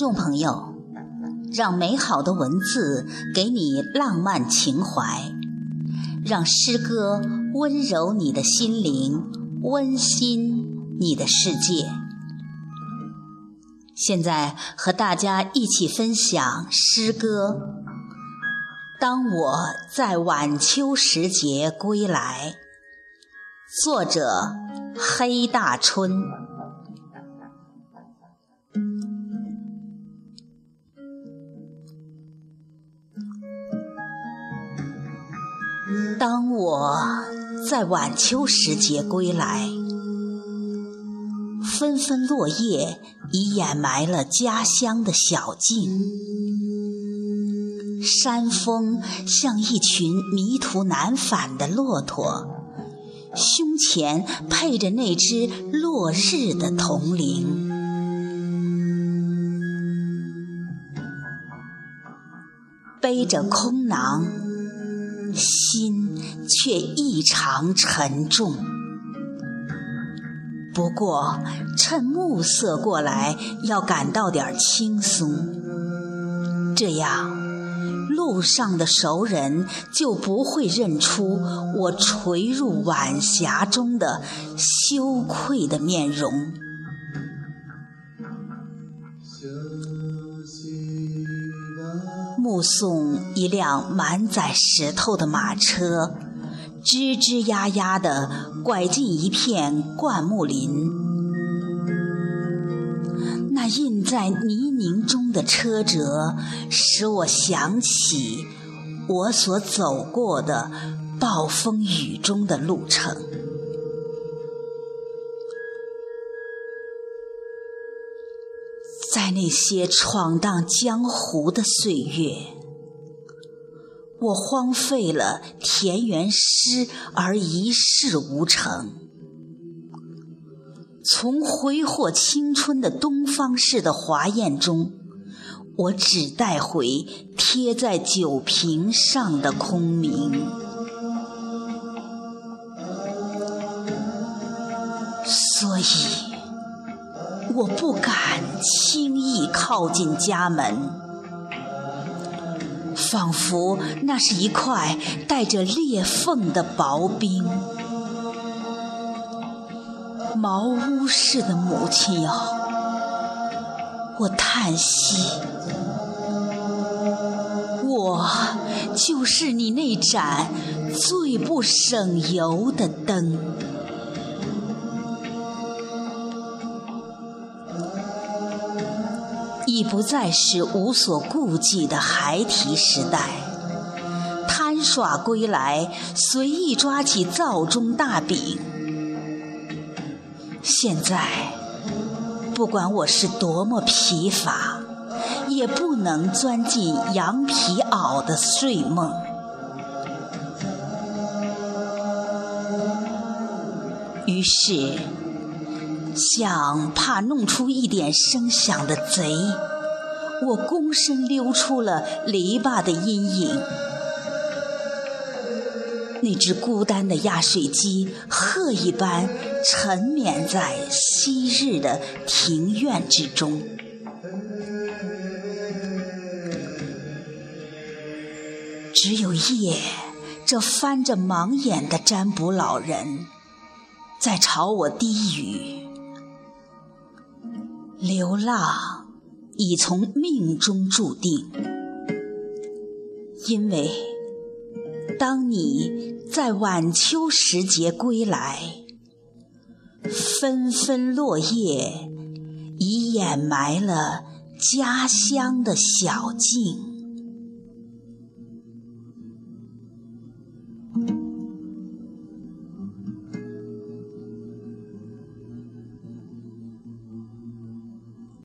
众朋友，让美好的文字给你浪漫情怀，让诗歌温柔你的心灵，温馨你的世界。现在和大家一起分享诗歌。当我在晚秋时节归来，作者黑大春。当我在晚秋时节归来，纷纷落叶已掩埋了家乡的小径，山峰像一群迷途难返的骆驼，胸前配着那只落日的铜铃，背着空囊。心却异常沉重。不过，趁暮色过来，要感到点轻松，这样路上的熟人就不会认出我垂入晚霞中的羞愧的面容。目送一辆满载石头的马车，吱吱呀呀地拐进一片灌木林。那印在泥泞中的车辙，使我想起我所走过的暴风雨中的路程。在那些闯荡江湖的岁月，我荒废了田园诗而一事无成。从挥霍青春的东方式的华宴中，我只带回贴在酒瓶上的空名。所以。我不敢轻易靠近家门，仿佛那是一块带着裂缝的薄冰。茅屋似的母亲哟，我叹息，我就是你那盏最不省油的灯。已不再是无所顾忌的孩提时代，贪耍归来，随意抓起灶中大饼。现在，不管我是多么疲乏，也不能钻进羊皮袄的睡梦。于是。像怕弄出一点声响的贼，我躬身溜出了篱笆的阴影。那只孤单的压水机，鹤一般沉眠在昔日的庭院之中。只有夜，这翻着盲眼的占卜老人，在朝我低语。流浪已从命中注定，因为当你在晚秋时节归来，纷纷落叶已掩埋了家乡的小径。